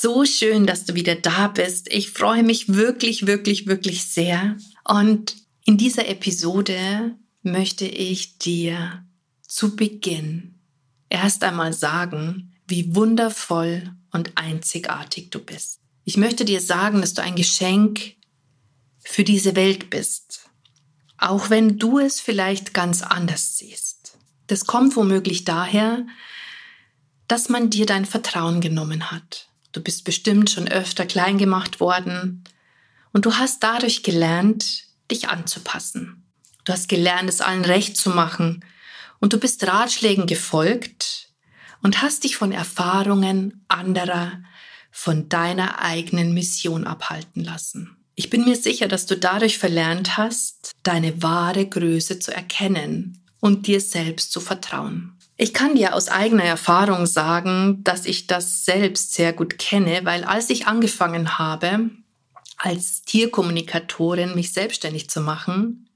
so schön, dass du wieder da bist. Ich freue mich wirklich, wirklich, wirklich sehr. Und in dieser Episode möchte ich dir zu Beginn erst einmal sagen, wie wundervoll und einzigartig du bist. Ich möchte dir sagen, dass du ein Geschenk für diese Welt bist, auch wenn du es vielleicht ganz anders siehst. Das kommt womöglich daher, dass man dir dein Vertrauen genommen hat. Du bist bestimmt schon öfter klein gemacht worden und du hast dadurch gelernt, dich anzupassen. Du hast gelernt, es allen recht zu machen und du bist Ratschlägen gefolgt und hast dich von Erfahrungen anderer, von deiner eigenen Mission abhalten lassen. Ich bin mir sicher, dass du dadurch verlernt hast, deine wahre Größe zu erkennen und dir selbst zu vertrauen. Ich kann dir aus eigener Erfahrung sagen, dass ich das selbst sehr gut kenne, weil als ich angefangen habe, als Tierkommunikatorin mich selbstständig zu machen,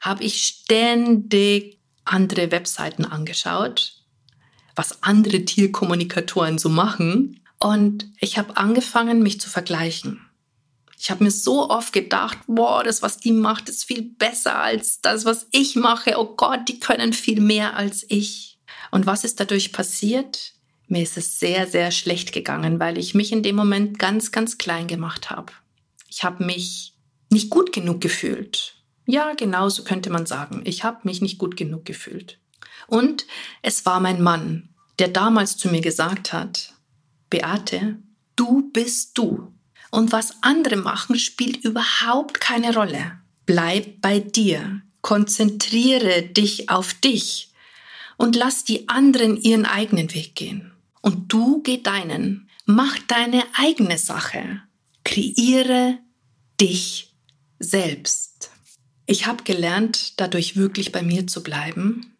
habe ich ständig andere Webseiten angeschaut, was andere Tierkommunikatoren so machen. Und ich habe angefangen, mich zu vergleichen. Ich habe mir so oft gedacht, boah, das, was die macht, ist viel besser als das, was ich mache. Oh Gott, die können viel mehr als ich. Und was ist dadurch passiert? Mir ist es sehr, sehr schlecht gegangen, weil ich mich in dem Moment ganz, ganz klein gemacht habe. Ich habe mich nicht gut genug gefühlt. Ja, genau so könnte man sagen. Ich habe mich nicht gut genug gefühlt. Und es war mein Mann, der damals zu mir gesagt hat, Beate, du bist du. Und was andere machen, spielt überhaupt keine Rolle. Bleib bei dir. Konzentriere dich auf dich und lass die anderen ihren eigenen Weg gehen. Und du geh deinen. Mach deine eigene Sache. Kreiere dich selbst. Ich habe gelernt, dadurch wirklich bei mir zu bleiben.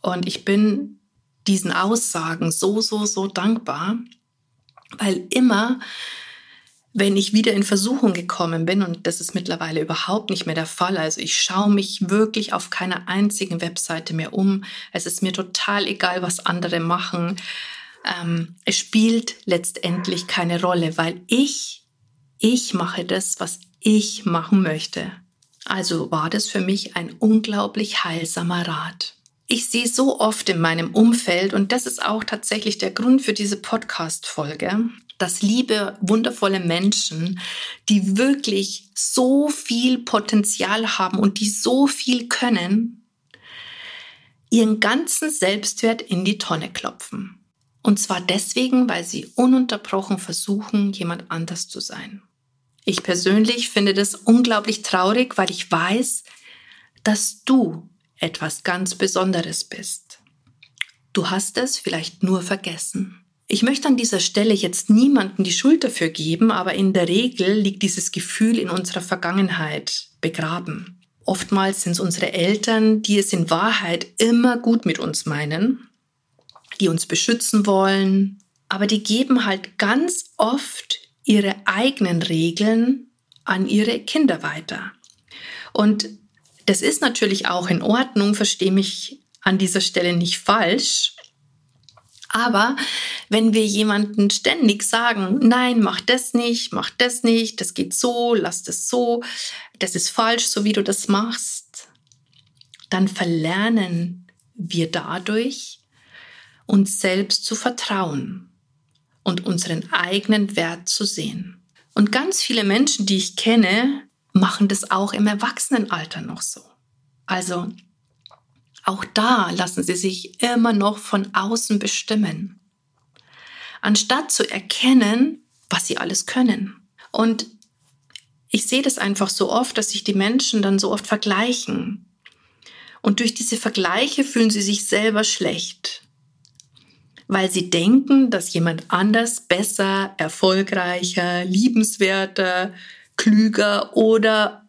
Und ich bin diesen Aussagen so, so, so dankbar, weil immer, wenn ich wieder in Versuchung gekommen bin, und das ist mittlerweile überhaupt nicht mehr der Fall, also ich schaue mich wirklich auf keiner einzigen Webseite mehr um. Es ist mir total egal, was andere machen. Ähm, es spielt letztendlich keine Rolle, weil ich, ich mache das, was ich machen möchte. Also war das für mich ein unglaublich heilsamer Rat. Ich sehe so oft in meinem Umfeld, und das ist auch tatsächlich der Grund für diese Podcast-Folge, dass liebe, wundervolle Menschen, die wirklich so viel Potenzial haben und die so viel können, ihren ganzen Selbstwert in die Tonne klopfen. Und zwar deswegen, weil sie ununterbrochen versuchen, jemand anders zu sein. Ich persönlich finde das unglaublich traurig, weil ich weiß, dass du etwas ganz Besonderes bist. Du hast es vielleicht nur vergessen. Ich möchte an dieser Stelle jetzt niemanden die Schuld dafür geben, aber in der Regel liegt dieses Gefühl in unserer Vergangenheit begraben. Oftmals sind es unsere Eltern, die es in Wahrheit immer gut mit uns meinen, die uns beschützen wollen, aber die geben halt ganz oft ihre eigenen Regeln an ihre Kinder weiter. Und das ist natürlich auch in Ordnung, verstehe mich an dieser Stelle nicht falsch. Aber wenn wir jemanden ständig sagen, nein, mach das nicht, mach das nicht, das geht so, lass das so, das ist falsch, so wie du das machst, dann verlernen wir dadurch, uns selbst zu vertrauen und unseren eigenen Wert zu sehen. Und ganz viele Menschen, die ich kenne, machen das auch im Erwachsenenalter noch so. Also auch da lassen sie sich immer noch von außen bestimmen, anstatt zu erkennen, was sie alles können. Und ich sehe das einfach so oft, dass sich die Menschen dann so oft vergleichen. Und durch diese Vergleiche fühlen sie sich selber schlecht. weil sie denken, dass jemand anders besser, erfolgreicher, liebenswerter, klüger oder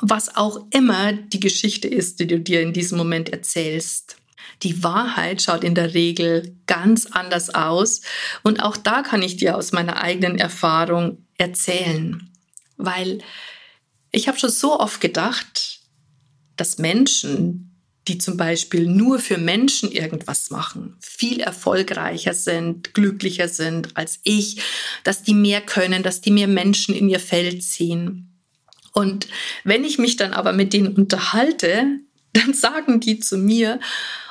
was auch immer die Geschichte ist, die du dir in diesem Moment erzählst. Die Wahrheit schaut in der Regel ganz anders aus und auch da kann ich dir aus meiner eigenen Erfahrung erzählen, weil ich habe schon so oft gedacht, dass Menschen, die zum Beispiel nur für Menschen irgendwas machen, viel erfolgreicher sind, glücklicher sind als ich, dass die mehr können, dass die mehr Menschen in ihr Feld ziehen. Und wenn ich mich dann aber mit denen unterhalte, dann sagen die zu mir,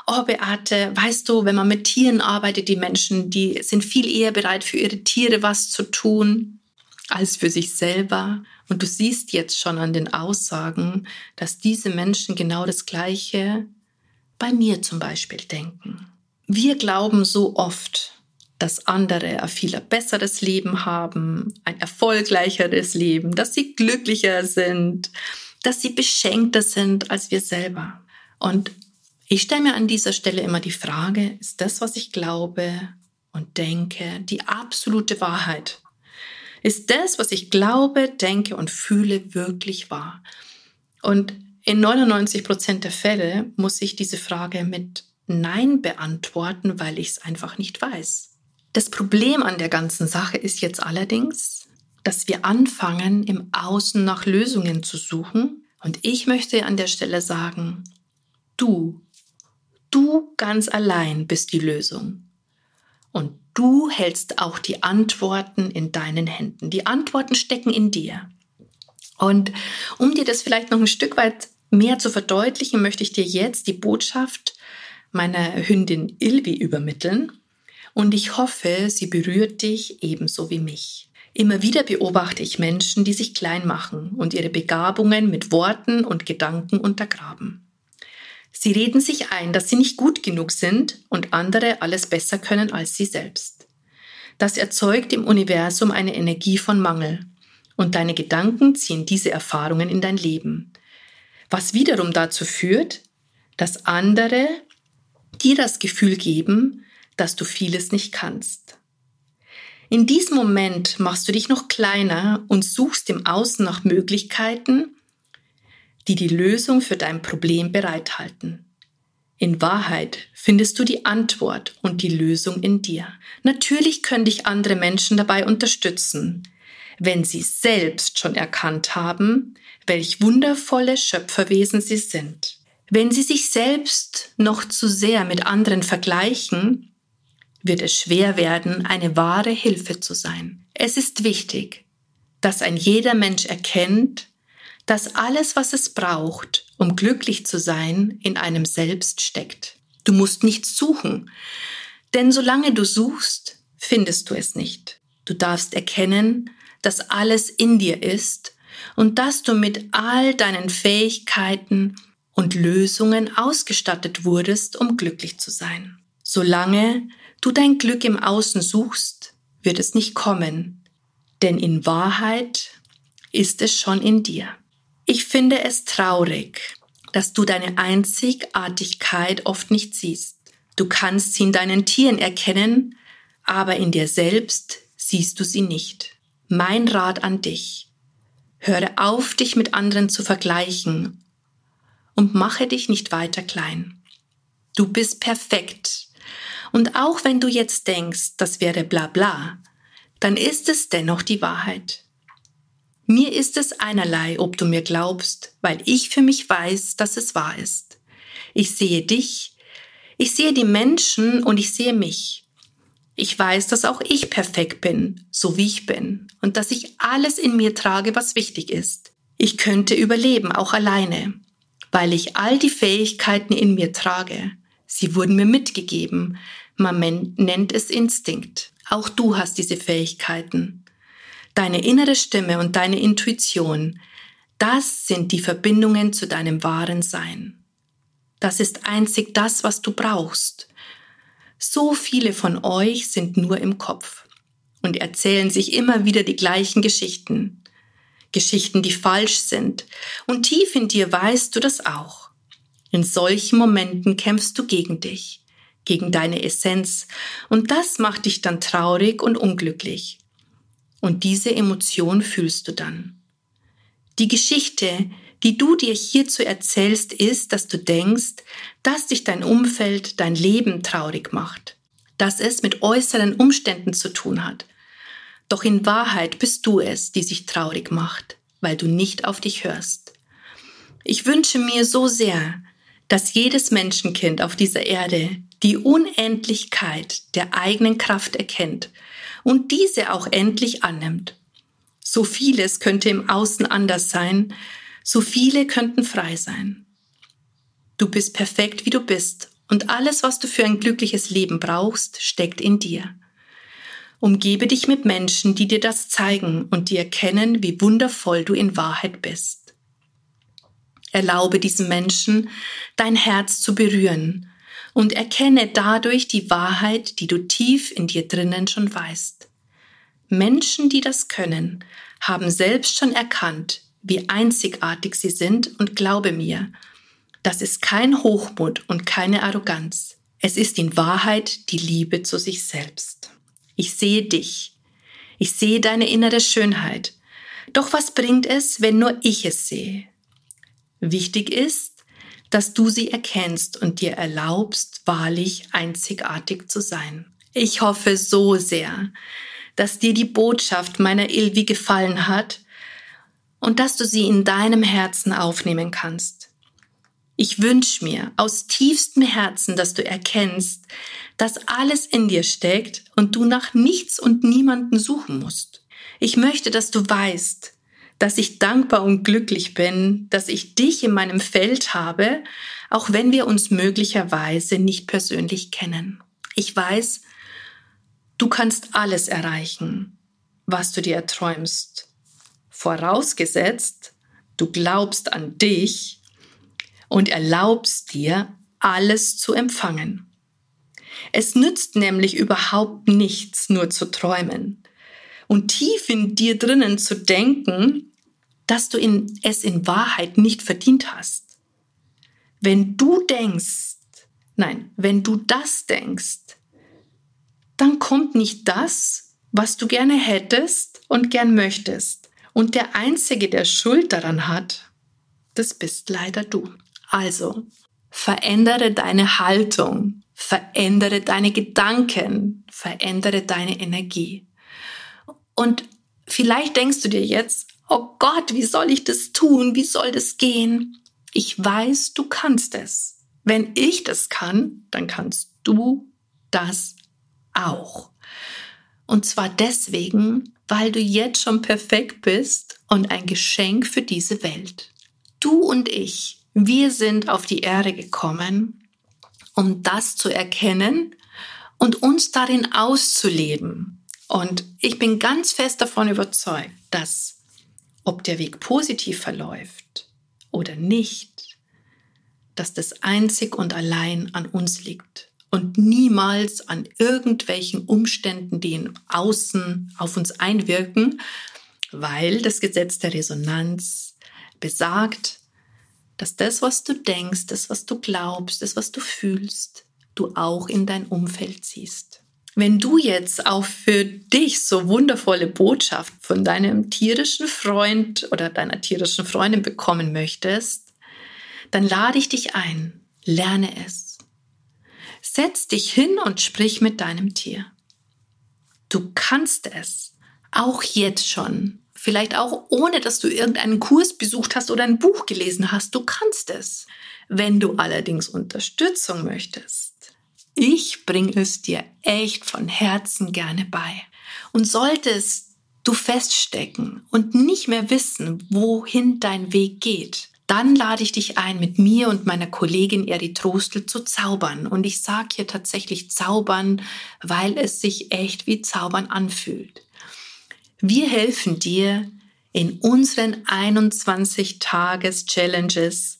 oh Beate, weißt du, wenn man mit Tieren arbeitet, die Menschen, die sind viel eher bereit für ihre Tiere was zu tun als für sich selber. Und du siehst jetzt schon an den Aussagen, dass diese Menschen genau das Gleiche bei mir zum Beispiel denken. Wir glauben so oft, dass andere ein viel besseres Leben haben, ein erfolgreicheres Leben, dass sie glücklicher sind, dass sie beschenkter sind als wir selber. Und ich stelle mir an dieser Stelle immer die Frage, ist das, was ich glaube und denke, die absolute Wahrheit? Ist das, was ich glaube, denke und fühle, wirklich wahr? Und in 99 Prozent der Fälle muss ich diese Frage mit Nein beantworten, weil ich es einfach nicht weiß. Das Problem an der ganzen Sache ist jetzt allerdings, dass wir anfangen, im Außen nach Lösungen zu suchen. Und ich möchte an der Stelle sagen, du, du ganz allein bist die Lösung. Und du hältst auch die Antworten in deinen Händen. Die Antworten stecken in dir. Und um dir das vielleicht noch ein Stück weit mehr zu verdeutlichen, möchte ich dir jetzt die Botschaft meiner Hündin Ilvi übermitteln. Und ich hoffe, sie berührt dich ebenso wie mich. Immer wieder beobachte ich Menschen, die sich klein machen und ihre Begabungen mit Worten und Gedanken untergraben. Sie reden sich ein, dass sie nicht gut genug sind und andere alles besser können als sie selbst. Das erzeugt im Universum eine Energie von Mangel und deine Gedanken ziehen diese Erfahrungen in dein Leben, was wiederum dazu führt, dass andere dir das Gefühl geben, dass du vieles nicht kannst. In diesem Moment machst du dich noch kleiner und suchst im Außen nach Möglichkeiten, die die Lösung für dein Problem bereithalten. In Wahrheit findest du die Antwort und die Lösung in dir. Natürlich können dich andere Menschen dabei unterstützen, wenn sie selbst schon erkannt haben, welch wundervolle Schöpferwesen sie sind. Wenn sie sich selbst noch zu sehr mit anderen vergleichen, wird es schwer werden, eine wahre Hilfe zu sein. Es ist wichtig, dass ein jeder Mensch erkennt, dass alles, was es braucht, um glücklich zu sein, in einem selbst steckt. Du musst nichts suchen, denn solange du suchst, findest du es nicht. Du darfst erkennen, dass alles in dir ist und dass du mit all deinen Fähigkeiten und Lösungen ausgestattet wurdest, um glücklich zu sein. Solange du dein Glück im Außen suchst, wird es nicht kommen, denn in Wahrheit ist es schon in dir. Ich finde es traurig, dass du deine Einzigartigkeit oft nicht siehst. Du kannst sie in deinen Tieren erkennen, aber in dir selbst siehst du sie nicht. Mein Rat an dich. Höre auf, dich mit anderen zu vergleichen und mache dich nicht weiter klein. Du bist perfekt. Und auch wenn du jetzt denkst, das wäre bla bla, dann ist es dennoch die Wahrheit. Mir ist es einerlei, ob du mir glaubst, weil ich für mich weiß, dass es wahr ist. Ich sehe dich, ich sehe die Menschen und ich sehe mich. Ich weiß, dass auch ich perfekt bin, so wie ich bin, und dass ich alles in mir trage, was wichtig ist. Ich könnte überleben, auch alleine, weil ich all die Fähigkeiten in mir trage. Sie wurden mir mitgegeben. Man nennt es Instinkt. Auch du hast diese Fähigkeiten. Deine innere Stimme und deine Intuition, das sind die Verbindungen zu deinem wahren Sein. Das ist einzig das, was du brauchst. So viele von euch sind nur im Kopf und erzählen sich immer wieder die gleichen Geschichten. Geschichten, die falsch sind. Und tief in dir weißt du das auch. In solchen Momenten kämpfst du gegen dich, gegen deine Essenz und das macht dich dann traurig und unglücklich. Und diese Emotion fühlst du dann. Die Geschichte, die du dir hierzu erzählst, ist, dass du denkst, dass dich dein Umfeld, dein Leben traurig macht, dass es mit äußeren Umständen zu tun hat. Doch in Wahrheit bist du es, die sich traurig macht, weil du nicht auf dich hörst. Ich wünsche mir so sehr, dass jedes Menschenkind auf dieser Erde die Unendlichkeit der eigenen Kraft erkennt und diese auch endlich annimmt. So vieles könnte im Außen anders sein, so viele könnten frei sein. Du bist perfekt, wie du bist, und alles, was du für ein glückliches Leben brauchst, steckt in dir. Umgebe dich mit Menschen, die dir das zeigen und die erkennen, wie wundervoll du in Wahrheit bist. Erlaube diesen Menschen, dein Herz zu berühren und erkenne dadurch die Wahrheit, die du tief in dir drinnen schon weißt. Menschen, die das können, haben selbst schon erkannt, wie einzigartig sie sind und glaube mir, das ist kein Hochmut und keine Arroganz. Es ist in Wahrheit die Liebe zu sich selbst. Ich sehe dich. Ich sehe deine innere Schönheit. Doch was bringt es, wenn nur ich es sehe? Wichtig ist, dass du sie erkennst und dir erlaubst, wahrlich einzigartig zu sein. Ich hoffe so sehr, dass dir die Botschaft meiner Ilvi gefallen hat und dass du sie in deinem Herzen aufnehmen kannst. Ich wünsche mir aus tiefstem Herzen, dass du erkennst, dass alles in dir steckt und du nach nichts und niemanden suchen musst. Ich möchte, dass du weißt, dass ich dankbar und glücklich bin, dass ich dich in meinem Feld habe, auch wenn wir uns möglicherweise nicht persönlich kennen. Ich weiß, du kannst alles erreichen, was du dir erträumst. Vorausgesetzt, du glaubst an dich und erlaubst dir, alles zu empfangen. Es nützt nämlich überhaupt nichts, nur zu träumen und tief in dir drinnen zu denken, dass du in, es in Wahrheit nicht verdient hast. Wenn du denkst, nein, wenn du das denkst, dann kommt nicht das, was du gerne hättest und gern möchtest. Und der Einzige, der Schuld daran hat, das bist leider du. Also, verändere deine Haltung, verändere deine Gedanken, verändere deine Energie. Und vielleicht denkst du dir jetzt, oh Gott, wie soll ich das tun? Wie soll das gehen? Ich weiß, du kannst es. Wenn ich das kann, dann kannst du das auch. Und zwar deswegen, weil du jetzt schon perfekt bist und ein Geschenk für diese Welt. Du und ich, wir sind auf die Erde gekommen, um das zu erkennen und uns darin auszuleben. Und ich bin ganz fest davon überzeugt, dass ob der Weg positiv verläuft oder nicht, dass das einzig und allein an uns liegt und niemals an irgendwelchen Umständen, die in außen auf uns einwirken, weil das Gesetz der Resonanz besagt, dass das, was du denkst, das, was du glaubst, das, was du fühlst, du auch in dein Umfeld ziehst. Wenn du jetzt auch für dich so wundervolle Botschaft von deinem tierischen Freund oder deiner tierischen Freundin bekommen möchtest, dann lade ich dich ein, lerne es. Setz dich hin und sprich mit deinem Tier. Du kannst es, auch jetzt schon, vielleicht auch ohne dass du irgendeinen Kurs besucht hast oder ein Buch gelesen hast, du kannst es. Wenn du allerdings Unterstützung möchtest, ich bringe es dir echt von Herzen gerne bei. Und solltest du feststecken und nicht mehr wissen, wohin dein Weg geht, dann lade ich dich ein, mit mir und meiner Kollegin Eritrostel zu zaubern. Und ich sage hier tatsächlich zaubern, weil es sich echt wie zaubern anfühlt. Wir helfen dir in unseren 21 Tages Challenges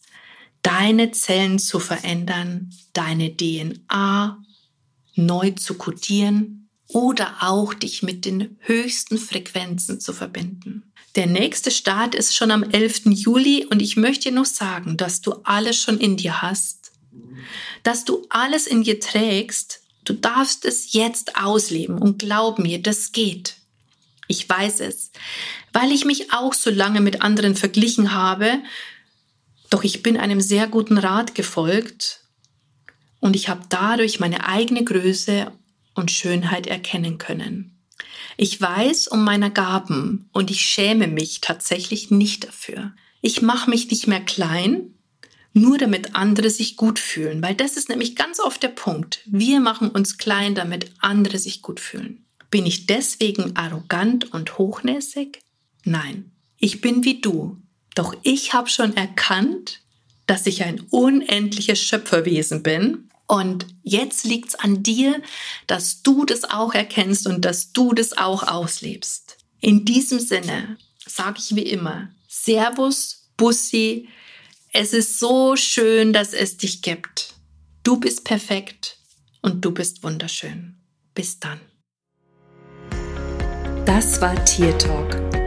deine Zellen zu verändern, deine DNA neu zu kodieren oder auch dich mit den höchsten Frequenzen zu verbinden. Der nächste Start ist schon am 11. Juli und ich möchte dir noch sagen, dass du alles schon in dir hast dass du alles in dir trägst. Du darfst es jetzt ausleben und glaub mir, das geht. Ich weiß es, weil ich mich auch so lange mit anderen verglichen habe, doch ich bin einem sehr guten Rat gefolgt und ich habe dadurch meine eigene Größe und Schönheit erkennen können. Ich weiß um meine Gaben und ich schäme mich tatsächlich nicht dafür. Ich mache mich nicht mehr klein, nur damit andere sich gut fühlen, weil das ist nämlich ganz oft der Punkt. Wir machen uns klein, damit andere sich gut fühlen. Bin ich deswegen arrogant und hochnäsig? Nein, ich bin wie du. Doch ich habe schon erkannt, dass ich ein unendliches Schöpferwesen bin. Und jetzt liegt's an dir, dass du das auch erkennst und dass du das auch auslebst. In diesem Sinne sage ich wie immer, Servus, Bussi, es ist so schön, dass es dich gibt. Du bist perfekt und du bist wunderschön. Bis dann. Das war Tier Talk